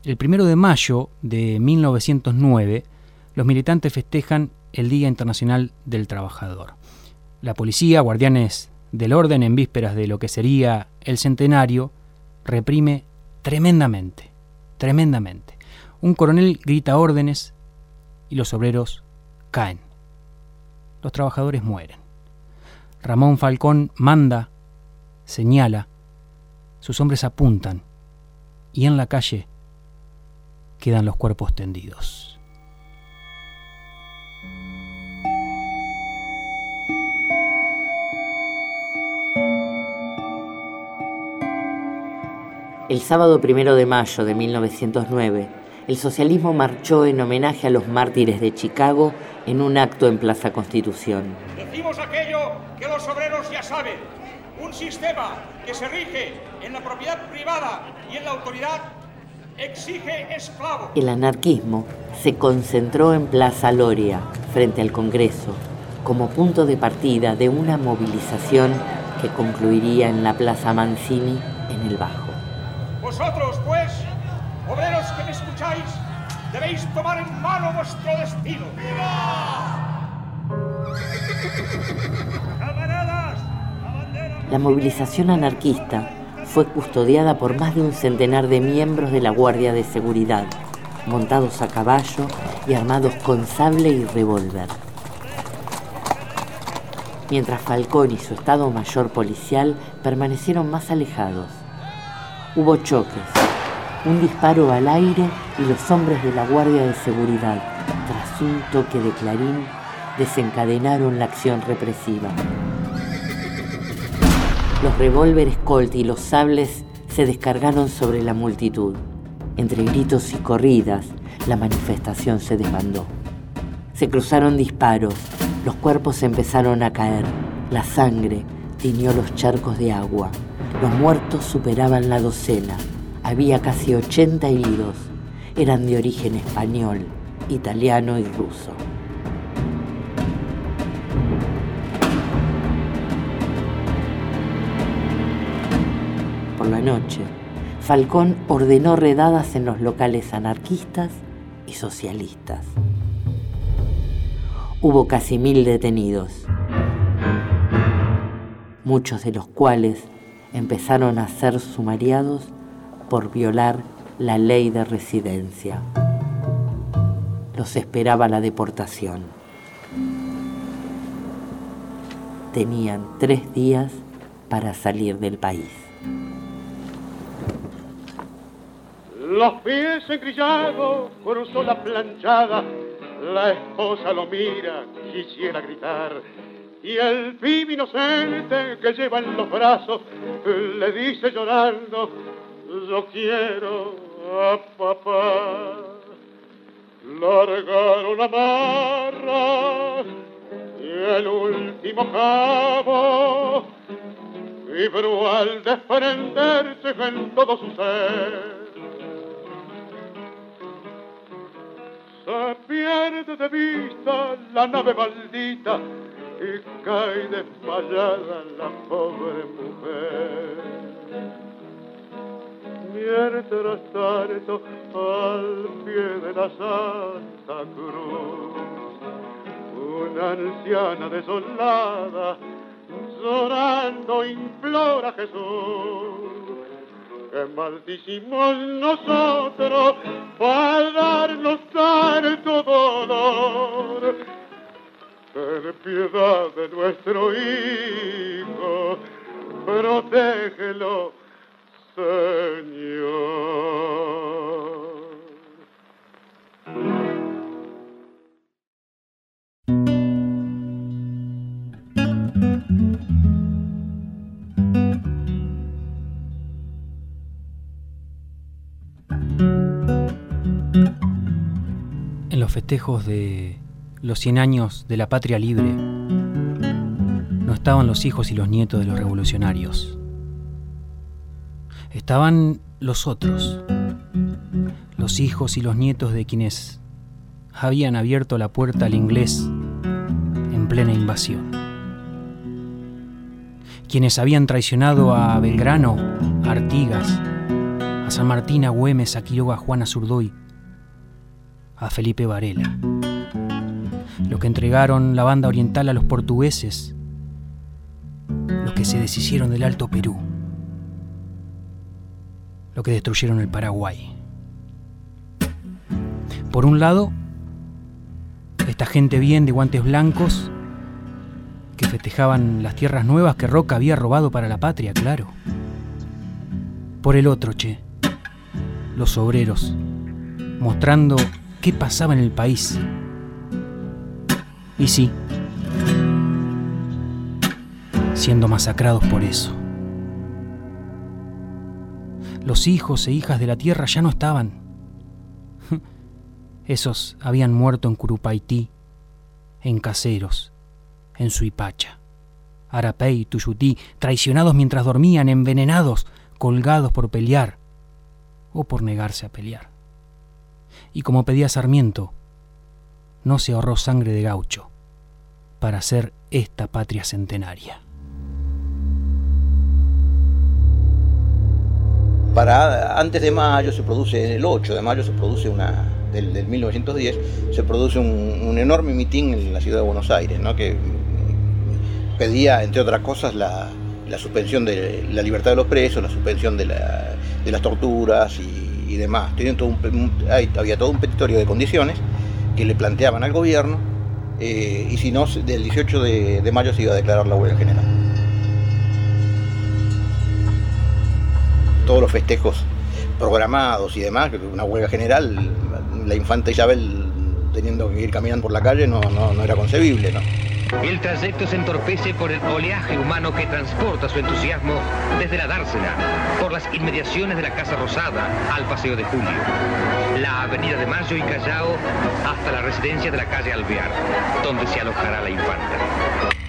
El primero de mayo de 1909, los militantes festejan el Día Internacional del Trabajador. La policía, guardianes del orden en vísperas de lo que sería el centenario, reprime tremendamente, tremendamente. Un coronel grita órdenes y los obreros caen. Los trabajadores mueren. Ramón Falcón manda, señala, sus hombres apuntan y en la calle quedan los cuerpos tendidos. El sábado primero de mayo de 1909, el socialismo marchó en homenaje a los mártires de Chicago en un acto en Plaza Constitución. Decimos aquello que los obreros ya saben, un sistema que se rige en la propiedad privada y en la autoridad exige esclavos. El anarquismo se concentró en Plaza Loria, frente al Congreso, como punto de partida de una movilización que concluiría en la Plaza Mancini en el Bajo. Vosotros, pues, obreros que me escucháis, debéis tomar en mano vuestro destino. [laughs] La movilización anarquista fue custodiada por más de un centenar de miembros de la Guardia de Seguridad, montados a caballo y armados con sable y revólver. Mientras Falcón y su Estado Mayor policial permanecieron más alejados. Hubo choques, Un disparo al aire y los hombres de la Guardia de Seguridad, tras un toque de clarín, desencadenaron la acción represiva. Los revólveres Colt y los sables se descargaron sobre la multitud. Entre gritos y corridas, la manifestación se desbandó. Se cruzaron disparos, los cuerpos empezaron a caer, la sangre tiñó los charcos de agua, los muertos superaban la docena, había casi 80 heridos, eran de origen español, italiano y ruso. Por la noche, Falcón ordenó redadas en los locales anarquistas y socialistas. Hubo casi mil detenidos, muchos de los cuales empezaron a ser sumariados por violar la ley de residencia. Los esperaba la deportación. Tenían tres días para salir del país. Los pies engrillados, cruzó la planchada, la esposa lo mira, quisiera gritar. Y el pibe inocente que lleva en los brazos le dice llorando, yo quiero a papá. Largaron amarras y el último cabo vibró al desprenderse en todo su ser. Se pierde de vista la nave maldita y cae desmayada la pobre mujer mientras al pie de la Santa Cruz. Una anciana desolada llorando implora a Jesús que maldicimos nosotros para darnos tanto dolor. Ten piedad de nuestro hijo protégelo En los festejos de los 100 años de la patria libre no estaban los hijos y los nietos de los revolucionarios estaban los otros, los hijos y los nietos de quienes habían abierto la puerta al inglés en plena invasión, quienes habían traicionado a Belgrano, a Artigas, a San Martín, a Güemes, a Quiroga, a Juana Zurdoy, a Felipe Varela, los que entregaron la banda oriental a los portugueses, los que se deshicieron del Alto Perú lo que destruyeron el Paraguay. Por un lado, esta gente bien de guantes blancos que festejaban las tierras nuevas que Roca había robado para la patria, claro. Por el otro, che, los obreros, mostrando qué pasaba en el país. Y sí, siendo masacrados por eso. Los hijos e hijas de la tierra ya no estaban. [laughs] Esos habían muerto en Curupaití, en Caseros, en Suipacha, Arapey, Tuyutí, traicionados mientras dormían, envenenados, colgados por pelear o por negarse a pelear. Y como pedía Sarmiento, no se ahorró sangre de gaucho para hacer esta patria centenaria. Antes de mayo se produce, el 8 de mayo se produce una, del, 1910, se produce un, enorme mitin en la ciudad de Buenos Aires, que pedía, entre otras cosas, la, suspensión de la libertad de los presos, la suspensión de, las torturas y, demás. Todo había todo un petitorio de condiciones que le planteaban al gobierno eh, y si no, del 18 de, de mayo se iba a declarar la huelga general. Todos los festejos programados y demás, una huelga general, la infanta Isabel teniendo que ir caminando por la calle no, no, no era concebible. El trayecto se entorpece por el oleaje humano que transporta su entusiasmo desde la dársena, por las inmediaciones de la Casa Rosada al Paseo de Julio, la Avenida de Mayo y Callao hasta la residencia de la calle Alvear, donde se alojará la infanta.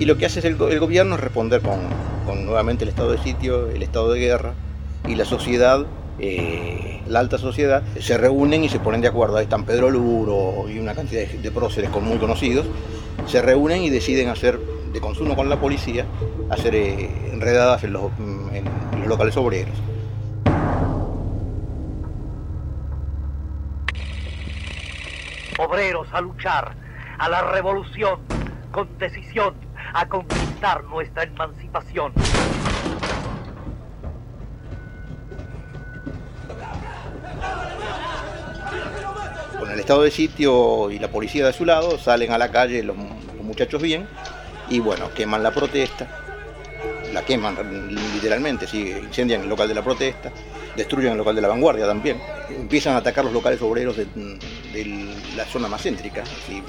Y lo que hace el, el gobierno es responder con, nuevamente el estado de sitio, el estado de guerra y la sociedad, eh, la alta sociedad, se reúnen y se ponen de acuerdo. Ahí están Pedro Luro y una cantidad de, de próceres con muy conocidos, se reúnen y deciden hacer, de consumo con la policía, hacer eh, enredadas en los, en los locales obreros. Obreros a luchar, a la revolución, con decisión a conquistar nuestra emancipación. Con el estado de sitio y la policía de su lado, salen a la calle los, muchachos bien y bueno, queman la protesta, la queman literalmente, sí, incendian el local de la protesta, destruyen el local de la vanguardia también, empiezan a atacar los locales obreros de, la zona más céntrica, así,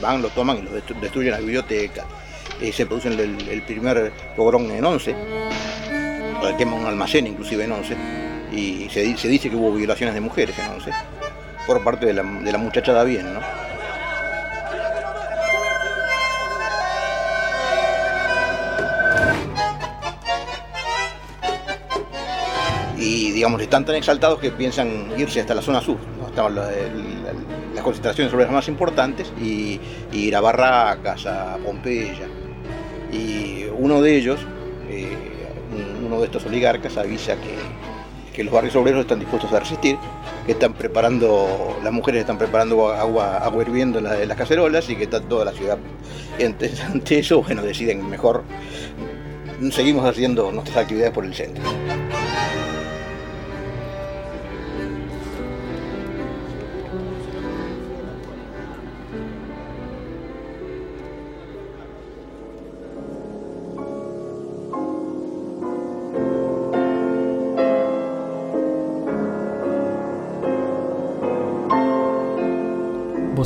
van, lo toman y los destruyen la biblioteca, eh, se produce el, el, primer pogrón en 11, quema un almacén inclusive en 11, y se, dice que hubo violaciones de mujeres en 11, por parte de la, de la bien, ¿no? Y digamos, están tan exaltados que piensan irse hasta la zona sur, ¿no? La, las concentraciones obreras más importantes, y, y ir a Barracas, a Pompeya, y uno de ellos, eh, uno de estos oligarcas, avisa que, que, los barrios obreros están dispuestos a resistir, que están preparando, las mujeres están preparando agua, agua hirviendo en, la, en las cacerolas y que está toda la ciudad. Entonces, [laughs] ante eso, bueno, deciden mejor seguimos haciendo nuestras actividades por el centro.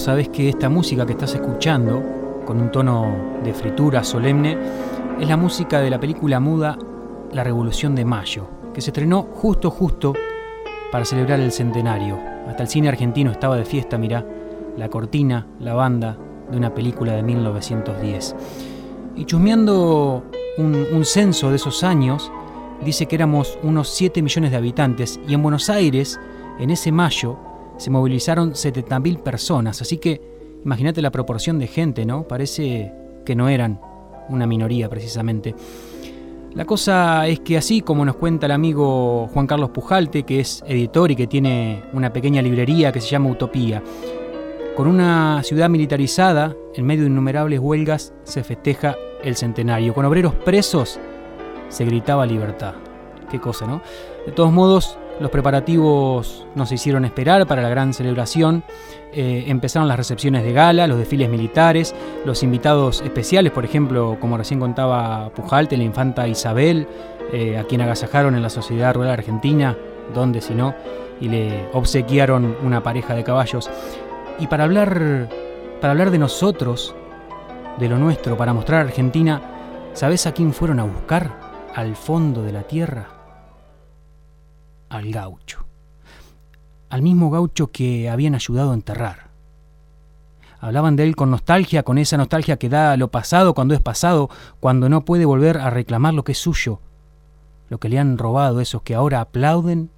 Vos sabés que esta música que estás escuchando, con un tono de fritura solemne, es la música de la película muda La Revolución de Mayo, que se estrenó justo, justo para celebrar el centenario. Hasta el cine argentino estaba de fiesta, mirá, la cortina, la banda de una película de 1910. Y chusmeando un, un censo de esos años, dice que éramos unos 7 millones de habitantes y en Buenos Aires, en ese mayo, se movilizaron 70.000 personas, así que imagínate la proporción de gente, ¿no? Parece que no eran una minoría precisamente. La cosa es que así como nos cuenta el amigo Juan Carlos Pujalte, que es editor y que tiene una pequeña librería que se llama Utopía, con una ciudad militarizada, en medio de innumerables huelgas, se festeja el centenario. Con obreros presos, se gritaba libertad. Qué cosa, ¿no? De todos modos, los preparativos no se hicieron esperar para la gran celebración. Eh, empezaron las recepciones de gala, los desfiles militares, los invitados especiales, por ejemplo, como recién contaba Pujalte, la infanta Isabel, eh, a quien agasajaron en la Sociedad Rural Argentina, donde si no, y le obsequiaron una pareja de caballos. Y para hablar, para hablar de nosotros, de lo nuestro, para mostrar a Argentina, ¿sabes a quién fueron a buscar al fondo de la tierra? Al gaucho, al mismo gaucho que habían ayudado a enterrar. Hablaban de él con nostalgia, con esa nostalgia que da lo pasado cuando es pasado, cuando no puede volver a reclamar lo que es suyo, lo que le han robado esos que ahora aplauden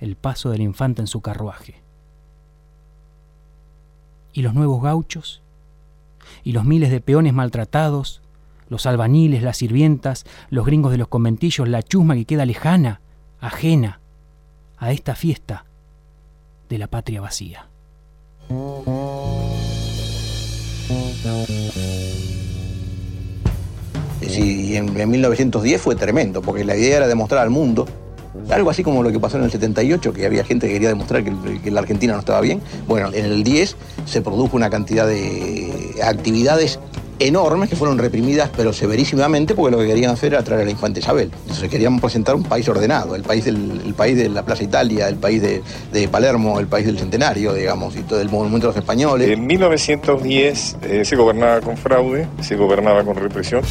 el paso del infante en su carruaje. ¿Y los nuevos gauchos? ¿Y los miles de peones maltratados? Los albañiles, las sirvientas, los gringos de los conventillos, la chusma que queda lejana, ajena, a esta fiesta de la patria vacía. Sí, en, en 1910 fue tremendo, porque la idea era demostrar al mundo algo así como lo que pasó en el 78, que había gente que quería demostrar que, la Argentina no estaba bien. Bueno, en el 10 se produjo una cantidad de actividades enormes que fueron reprimidas pero severísimamente porque lo que querían hacer era traer a la infanta Isabel. Entonces querían presentar un país ordenado, el país, del, el país de la Plaza Italia, el país de, de Palermo, el país del Centenario, digamos, y todo el monumento de los españoles. En 1910 eh, se gobernaba con fraude, se gobernaba con represión.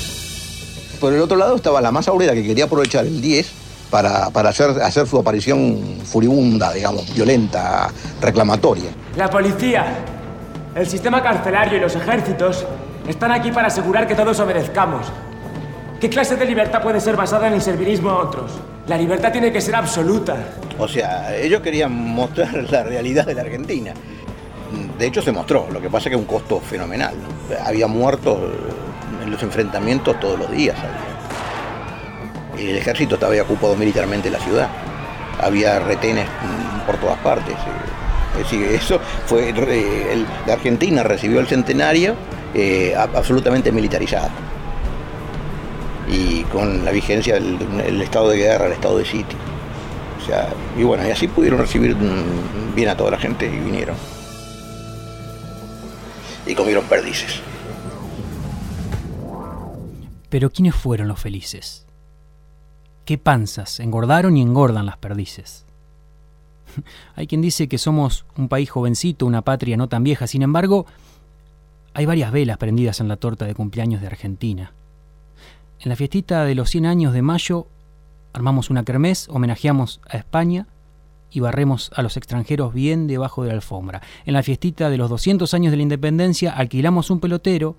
Por el otro lado estaba la masa obrera que quería aprovechar el 10 para, para hacer, hacer su aparición furibunda, digamos, violenta, reclamatoria. La policía, el sistema carcelario y los ejércitos están aquí para asegurar que todos obedezcamos. ¿Qué clase de libertad puede ser basada en el servilismo a otros? La libertad tiene que ser absoluta. O sea, ellos querían mostrar la realidad de la Argentina. De hecho se mostró, lo que pasa es que un costo fenomenal. ¿no? Había muertos en los enfrentamientos todos los días. El ejército estaba ocupado militarmente la ciudad. Había retenes por todas partes. Es decir, eso fue. eh, la Argentina recibió el centenario eh, absolutamente militarizado. Y con la vigencia del el estado de guerra, el estado de sitio. O sea, y bueno, y así pudieron recibir mm, bien a toda la gente y vinieron. Y comieron perdices. Pero ¿quiénes fueron los felices? ¿Qué panzas engordaron y engordan las perdices? [laughs] Hay quien dice que somos un país jovencito, una patria no tan vieja, sin embargo, hay varias velas prendidas en la torta de cumpleaños de Argentina. En la fiestita de los 100 años de mayo armamos una kermés, homenajeamos a España y barremos a los extranjeros bien debajo de la alfombra. En la fiestita de los 200 años de la independencia alquilamos un pelotero,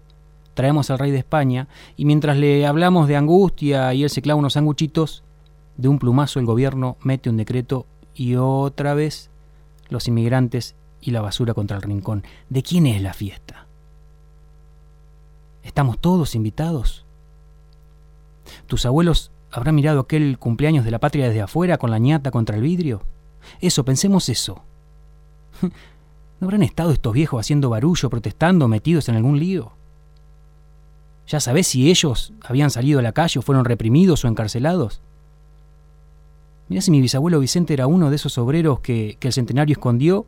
traemos al rey de España y mientras le hablamos de angustia y él se clava unos sanguchitos, de un plumazo el gobierno mete un decreto y otra vez los inmigrantes y la basura contra el rincón. ¿De quién es la fiesta? ¿Estamos todos invitados? ¿Tus abuelos habrán mirado aquel cumpleaños de la patria desde afuera con la ñata contra el vidrio? Eso, pensemos eso. [laughs] ¿No habrán estado estos viejos haciendo barullo, protestando, metidos en algún lío? ¿Ya sabés si ellos habían salido a la calle o fueron reprimidos o encarcelados? Mirá si mi bisabuelo Vicente era uno de esos obreros que, que el centenario escondió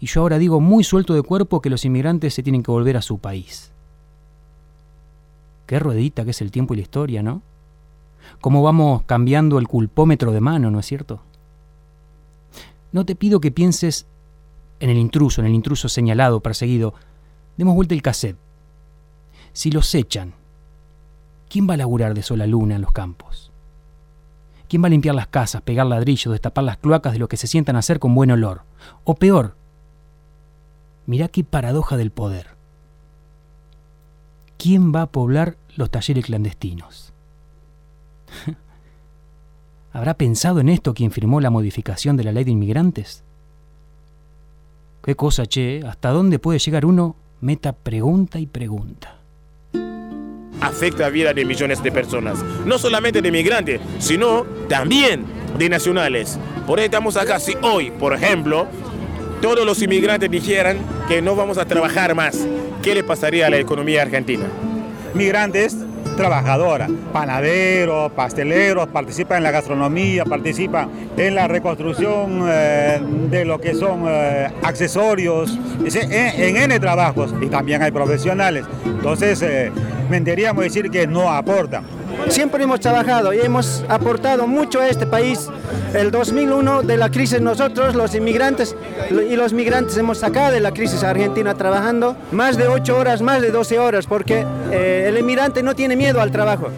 y yo ahora digo muy suelto de cuerpo que los inmigrantes se tienen que volver a su país. Qué ruedita que es el tiempo y la historia, ¿no? Cómo vamos cambiando el culpómetro de mano, ¿no es cierto? No te pido que pienses en el intruso, en el intruso señalado, perseguido. Demos vuelta el cassette. Si los echan, ¿quién va a laburar de sola luna en los campos? ¿Quién va a limpiar las casas, pegar ladrillos, destapar las cloacas de lo que se sientan a hacer con buen olor? O peor, mirá qué paradoja del poder. ¿Quién va a poblar los talleres clandestinos? [laughs] ¿Habrá pensado en esto quien firmó la modificación de la ley de inmigrantes? Qué cosa, che, ¿hasta dónde puede llegar uno? Meta pregunta y pregunta. afecta la vida de millones de personas. No solamente de migrantes, sino también de nacionales. Por eso estamos acá. Si hoy, por ejemplo, todos los inmigrantes dijeran que no vamos a trabajar más, ¿qué le pasaría a la economía argentina? Migrantes, trabajadoras, panaderos, pasteleros, participan en la gastronomía, participan en la reconstrucción eh, de lo que son eh, accesorios, es en, en N trabajos y también hay profesionales. Entonces, eh, mentiríamos decir que no aportan. Siempre hemos trabajado y hemos aportado mucho a este país. El 2001 de la crisis nosotros, los inmigrantes y los migrantes hemos sacado de la crisis argentina trabajando más de 8 horas, más de 12 horas, porque eh, el inmigrante no tiene miedo al trabajo.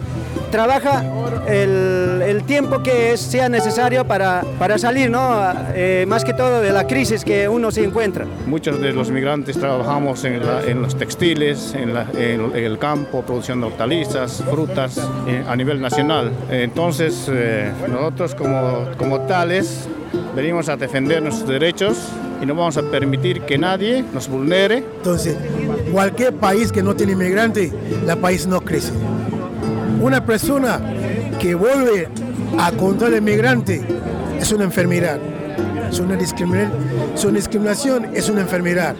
Trabaja el, el tiempo que es- sea necesario para, para salir, ¿no? Eh, más que todo de la crisis que uno se encuentra. Muchos de los migrantes trabajamos en, la- en los textiles, en, la- en el campo, produciendo hortalizas, frutas eh, a nivel nacional. Entonces, eh, nosotros como, como tales venimos a defender nuestros derechos y no vamos a permitir que nadie nos vulnere. Entonces, cualquier país que no tiene inmigrante, la país no crece. Una persona que vuelve a contra el inmigrante es una enfermedad. Es una discriminación, es una enfermedad.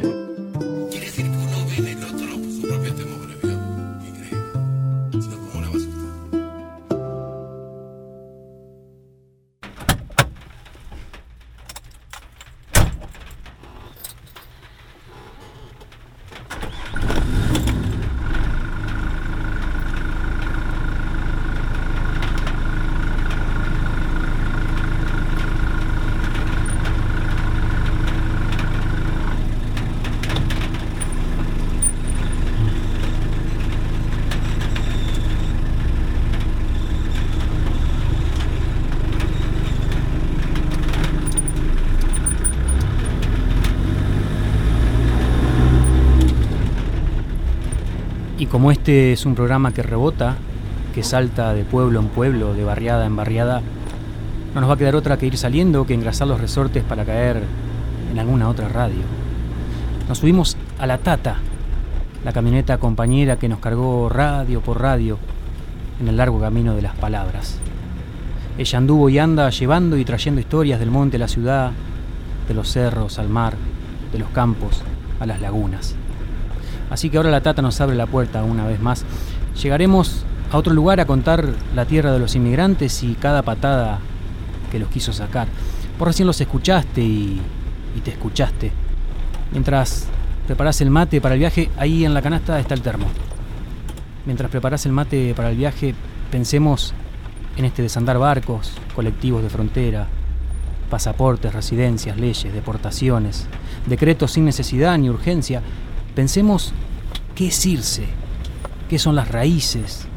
Como este es un programa que rebota, que salta de pueblo en pueblo, de barriada en barriada, no nos va a quedar otra que ir saliendo, que engrasar los resortes para caer en alguna otra radio. Nos subimos a la Tata, la camioneta compañera que nos cargó radio por radio en el largo camino de las palabras. Ella anduvo y anda llevando y trayendo historias del monte a la ciudad, de los cerros al mar, de los campos a las lagunas. Así que ahora la Tata nos abre la puerta una vez más. Llegaremos a otro lugar a contar la tierra de los inmigrantes y cada patada que los quiso sacar. Por recién los escuchaste y, te escuchaste. Mientras preparas el mate para el viaje, ahí en la canasta está el termo. Mientras preparas el mate para el viaje, pensemos en este desandar barcos, colectivos de frontera, pasaportes, residencias, leyes, deportaciones, decretos sin necesidad ni urgencia. Pensemos qué es irse, qué son las raíces,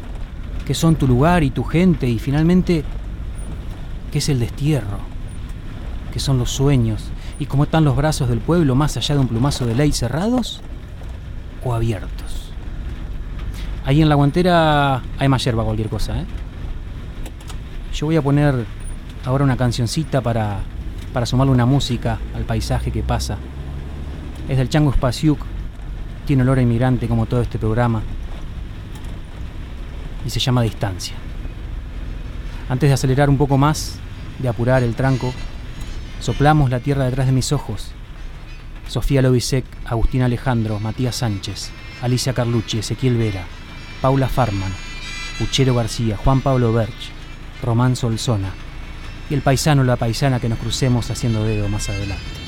qué son tu lugar y tu gente y finalmente qué es el destierro, qué son los sueños y cómo están los brazos del pueblo más allá de un plumazo de ley cerrados o abiertos. Ahí en la guantera hay más yerba, cualquier cosa, ¿eh? Yo voy a poner ahora una cancioncita para, para sumarle una música al paisaje que pasa. Es del Chango Spasiuk, tiene olor a inmigrante como todo este programa y se llama Distancia. Antes de acelerar un poco más, de apurar el tranco, soplamos la tierra detrás de mis ojos. Sofía Lobisek, Agustín Alejandro, Matías Sánchez, Alicia Carlucci, Ezequiel Vera, Paula Farman, Uchero García, Juan Pablo Berch, Román Solzona y el paisano o la paisana que nos crucemos haciendo dedo más adelante.